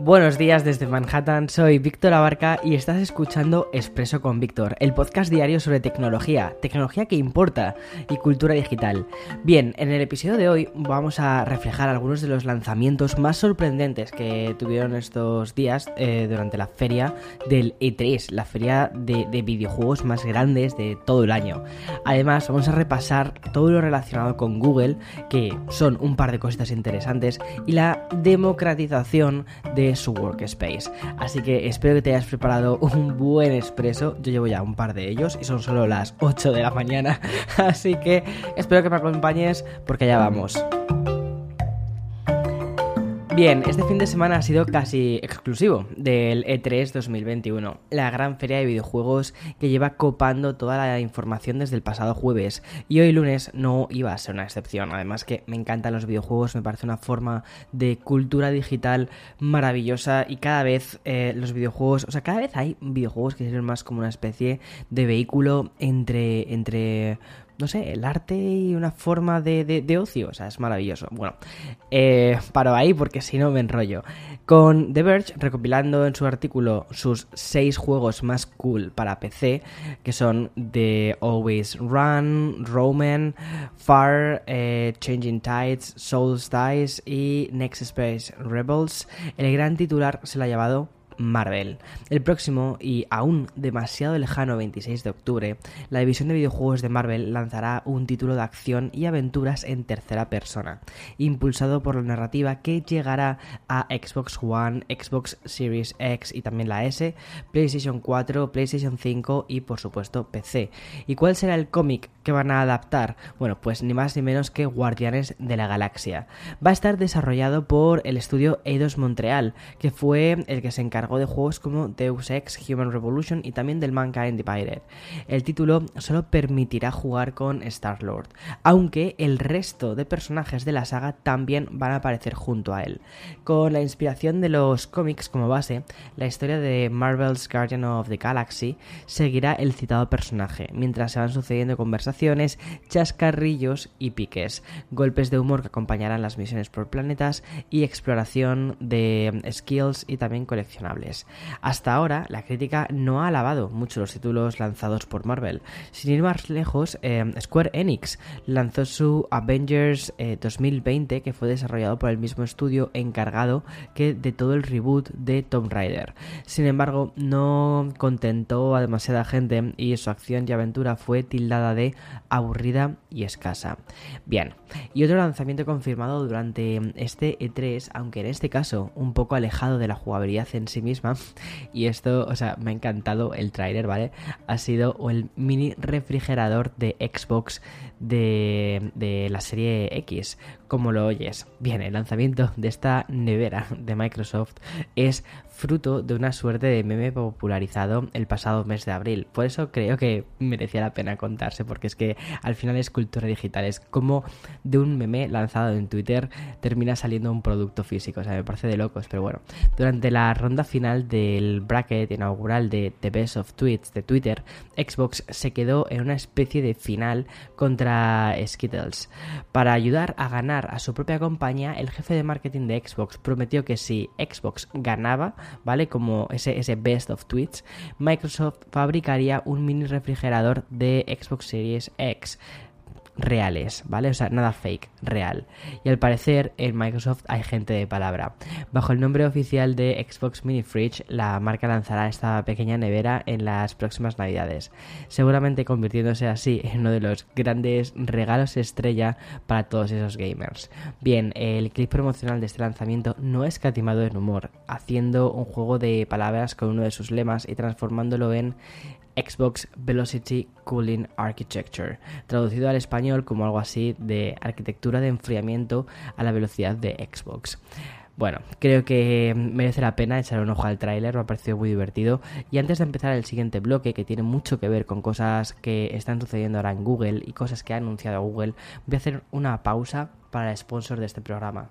Buenos días desde Manhattan, soy Víctor Abarca y estás escuchando Expreso con Víctor, el podcast diario sobre tecnología, tecnología que importa y cultura digital. Bien, en el episodio de hoy vamos a reflejar algunos de los lanzamientos más sorprendentes que tuvieron estos días eh, durante la feria del E3, la feria de, de videojuegos más grandes de todo el año. Además, vamos a repasar todo lo relacionado con Google, que son un par de cositas interesantes, y la democratización de su workspace. Así que espero que te hayas preparado un buen expreso. Yo llevo ya un par de ellos y son solo las 8 de la mañana. Así que espero que me acompañes porque ya vamos. Bien, este fin de semana ha sido casi exclusivo del E3 2021, la gran feria de videojuegos que lleva copando toda la información desde el pasado jueves. Y hoy lunes no iba a ser una excepción, además que me encantan los videojuegos, me parece una forma de cultura digital maravillosa y cada vez eh, los videojuegos, o sea, cada vez hay videojuegos que sirven más como una especie de vehículo entre, entre no sé, el arte y una forma de, de, ocio. O sea, es maravilloso. Bueno, eh, paro ahí porque si no me enrollo. Con The Verge recopilando en su artículo sus seis juegos más cool para PC, que son The Always Run, Roman, Far, eh, Changing Tides, Souls Dice y Next Space Rebels, el gran titular se lo ha llevado Marvel. El próximo y aún demasiado lejano 26 de octubre, la división de videojuegos de Marvel lanzará un título de acción y aventuras en tercera persona, impulsado por la narrativa que llegará a Xbox One, Xbox Series X y también la S, PlayStation 4, PlayStation 5 y por supuesto PC. ¿Y cuál será el cómic que van a adaptar? Bueno, pues ni más ni menos que Guardianes de la Galaxia. Va a estar desarrollado por el estudio Eidos Montreal, que fue el que se encargó de juegos como Deus Ex, Human Revolution y también del Mankind Divided. El título solo permitirá jugar con Star-Lord, aunque el resto de personajes de la saga también van a aparecer junto a él. Con la inspiración de los cómics como base, la historia de Marvel's Guardian of the Galaxy seguirá el citado personaje, mientras se van sucediendo conversaciones, chascarrillos y piques, golpes de humor que acompañarán las misiones por planetas y exploración de skills y también coleccionables. Hasta ahora, la crítica no ha alabado mucho los títulos lanzados por Marvel. Sin ir más lejos, eh, Square Enix lanzó su Avengers 2020, eh, que fue desarrollado por el mismo estudio encargado que de todo el reboot de Tomb Raider. Sin embargo, no contentó a demasiada gente y su acción y aventura fue tildada de aburrida y escasa. Bien, y otro lanzamiento confirmado durante este E3, aunque en este caso un poco alejado de la jugabilidad en sí misma. Y esto, o sea, me ha encantado el tráiler, ¿vale? Ha sido el mini refrigerador de Xbox de, de la serie X, como lo oyes. Bien, el lanzamiento de esta nevera de Microsoft es fruto de una suerte de meme popularizado el pasado mes de abril. Por eso creo que merecía la pena contarse, porque es que al final es cultura digital, es como de un meme lanzado en Twitter termina saliendo un producto físico, o sea, me parece de locos, pero bueno, durante la ronda final del bracket inaugural de The Best of Tweets de Twitter, Xbox se quedó en una especie de final contra Skittles. Para ayudar a ganar a su propia compañía, el jefe de marketing de Xbox prometió que si Xbox ganaba, ¿vale? Como ese, ese best of tweets, Microsoft fabricaría un mini refrigerador de Xbox Series X reales, ¿vale? O sea, nada fake, real. Y al parecer en Microsoft hay gente de palabra. Bajo el nombre oficial de Xbox Mini Fridge, la marca lanzará esta pequeña nevera en las próximas navidades, seguramente convirtiéndose así en uno de los grandes regalos estrella para todos esos gamers. Bien, el clip promocional de este lanzamiento no es catimado en humor, haciendo un juego de palabras con uno de sus lemas y transformándolo en Xbox Velocity Cooling Architecture, traducido al español como algo así de arquitectura de enfriamiento a la velocidad de Xbox. Bueno, creo que merece la pena echar un ojo al tráiler, me ha parecido muy divertido. Y antes de empezar el siguiente bloque, que tiene mucho que ver con cosas que están sucediendo ahora en Google y cosas que ha anunciado Google, voy a hacer una pausa para el sponsor de este programa.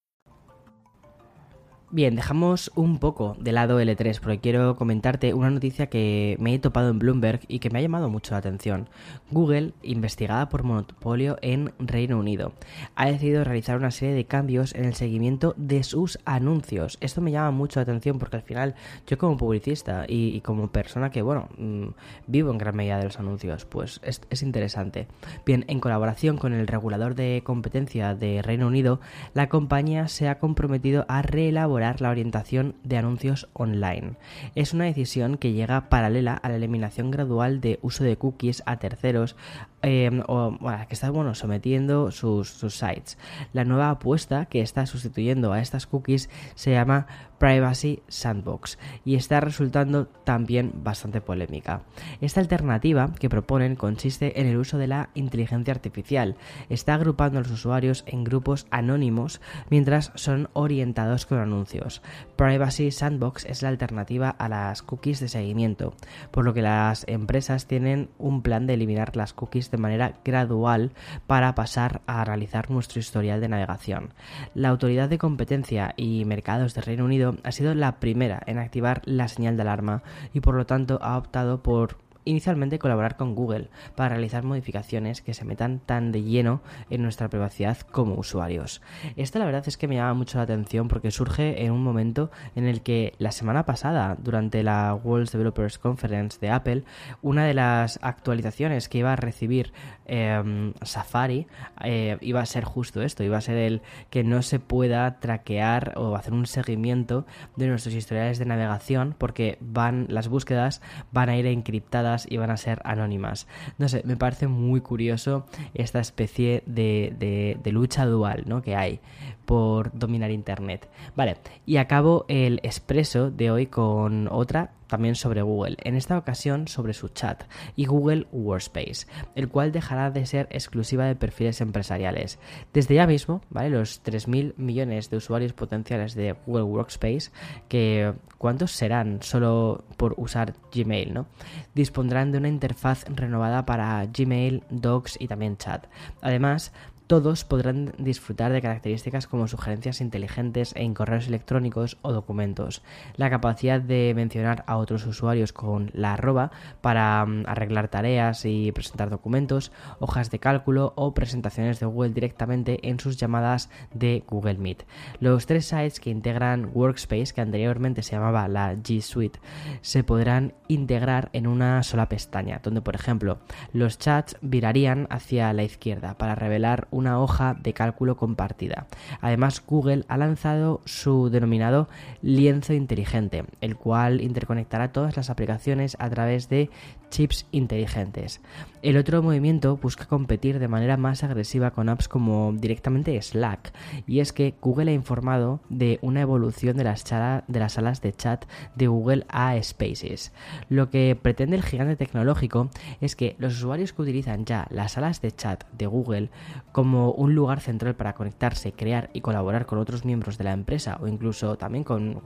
Bien, dejamos un poco de lado L3 porque quiero comentarte una noticia que me he topado en Bloomberg y que me ha llamado mucho la atención. Google, investigada por monopolio en Reino Unido, ha decidido realizar una serie de cambios en el seguimiento de sus anuncios. Esto me llama mucho la atención porque al final yo como publicista y, como persona que, bueno, mm, vivo en gran medida de los anuncios, pues es, es interesante. Bien, en colaboración con el regulador de competencia de Reino Unido, la compañía se ha comprometido a reelaborar la orientación de anuncios online. Es una decisión que llega paralela a la eliminación gradual de uso de cookies a terceros em, o que está bueno, sometiendo sus, sus sites. La nueva apuesta que está sustituyendo a estas cookies se llama Privacy Sandbox y está resultando también bastante polémica. Esta alternativa que proponen consiste en el uso de la inteligencia artificial. Está agrupando a los usuarios en grupos anónimos mientras son orientados con anuncios. Privacy Sandbox es la alternativa a las cookies de seguimiento, por lo que las empresas tienen un plan de eliminar las cookies de manera gradual para pasar a realizar nuestro historial de navegación. La Autoridad de Competencia y Mercados de Reino Unido ha sido la primera en activar la señal de alarma y por lo tanto ha optado por inicialmente colaborar con Google para realizar modificaciones que se metan tan de lleno en nuestra privacidad como usuarios. Esta la verdad es que me llama mucho la atención porque surge en un momento en el que la semana pasada, durante la World Developers Conference de Apple, una de las actualizaciones que iba a recibir em, Safari eh, iba a ser justo esto, iba a ser el que no se pueda traquear o hacer un seguimiento de nuestros historiales de navegación porque van las búsquedas van a ir encriptadas y van a ser anónimas. No sé, me parece muy curioso esta especie de, de, lucha dual ¿no? que hay por dominar Internet. Vale, y acabo el expreso de hoy con otra también sobre Google, en esta ocasión sobre su chat y Google Workspace, el cual dejará de ser exclusiva de perfiles empresariales. Desde ya mismo, ¿vale? Los 3.000 millones de usuarios potenciales de Google Workspace, que ¿cuántos serán solo por usar Gmail, ¿no? Dispondrán de una interfaz renovada para Gmail, Docs y también chat. Además, todos podrán disfrutar de características como sugerencias inteligentes en correos electrónicos o documentos, la capacidad de mencionar a otros usuarios con la arroba para mm, arreglar tareas y presentar documentos, hojas de cálculo o presentaciones de Google directamente en sus llamadas de Google Meet. Los tres sites que integran Workspace, que anteriormente se llamaba la G Suite, se podrán integrar en una sola pestaña, donde por ejemplo los chats virarían hacia la izquierda para revelar un una hoja de cálculo compartida. Además, Google ha lanzado su denominado lienzo inteligente, el cual interconectará todas las aplicaciones a través de chips inteligentes. El otro movimiento busca competir de manera más agresiva con apps como directamente Slack, y es que Google ha informado de una evolución de las, de las salas de chat de Google a Spaces. Lo que pretende el gigante tecnológico es que los usuarios que utilizan ya las salas de chat de Google como un lugar central para conectarse, crear y colaborar con otros miembros de la empresa o incluso también con,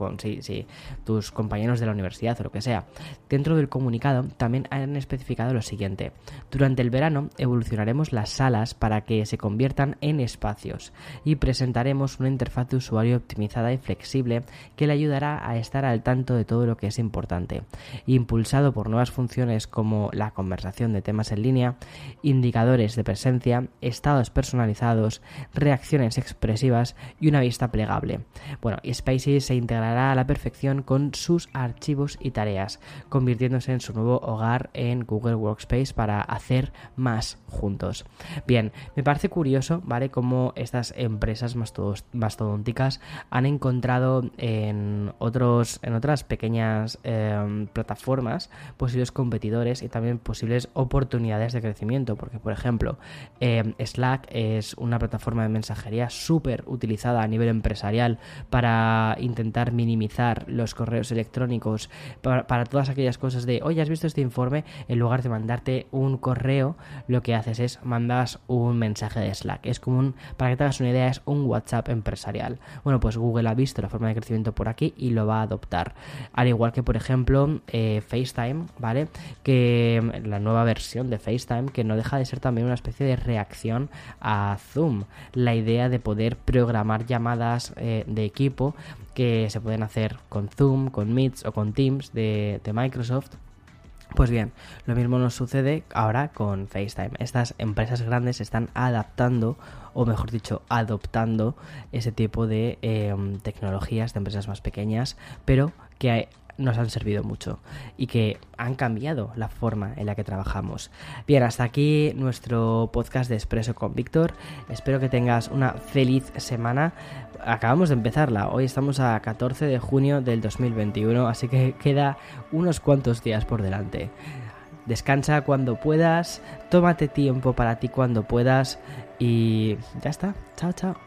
tus compañeros de la universidad o lo que sea, dentro del comunicado también han especificado lo siguiente. Durante el verano evolucionaremos las salas para que se conviertan en espacios y presentaremos una interfaz de usuario optimizada y flexible que le ayudará a estar al tanto de todo lo que es importante. Impulsado por nuevas funciones como la conversación de temas en línea, indicadores de presencia, estados personalizados, reacciones expresivas y una vista plegable. Bueno, Spaces se integrará a la perfección con sus archivos y tareas, convirtiéndose en su nuevo hogar en Google Workspace para hacer más juntos. Bien, me parece curioso, ¿vale? Cómo estas empresas mastodónticas han encontrado en, otros, en otras pequeñas em, plataformas posibles competidores y también posibles oportunidades de crecimiento, porque por ejemplo, em, Slack es una plataforma de mensajería súper utilizada a nivel empresarial para intentar minimizar los correos electrónicos, para, para todas aquellas cosas de, oye, ¿has visto este informe? En lugar de mandarte un correo, lo que haces es mandas un mensaje de Slack. Es como un, para que te hagas una idea, es un WhatsApp empresarial. Bueno, pues Google ha visto la forma de crecimiento por aquí y lo va a adoptar. Al igual que, por ejemplo, eh, FaceTime, ¿vale? Que mm, la nueva versión de FaceTime, que no deja de ser también una especie de reacción a Zoom. La idea de poder programar llamadas eh, de equipo que se pueden hacer con Zoom, con Meets o con Teams de, de Microsoft pues bien, lo mismo nos sucede ahora con FaceTime. Estas empresas grandes están adaptando, o mejor dicho, adoptando ese tipo de em, tecnologías de empresas más pequeñas, pero que nos han servido mucho y que han cambiado la forma en la que trabajamos. Bien, hasta aquí nuestro podcast de Expreso con Víctor. Espero que tengas una feliz semana. Acabamos de empezarla. Hoy estamos a 14 de junio del 2021, así que queda unos cuantos días por delante. Descansa cuando puedas, tómate tiempo para ti cuando puedas y ya está. Chao, chao.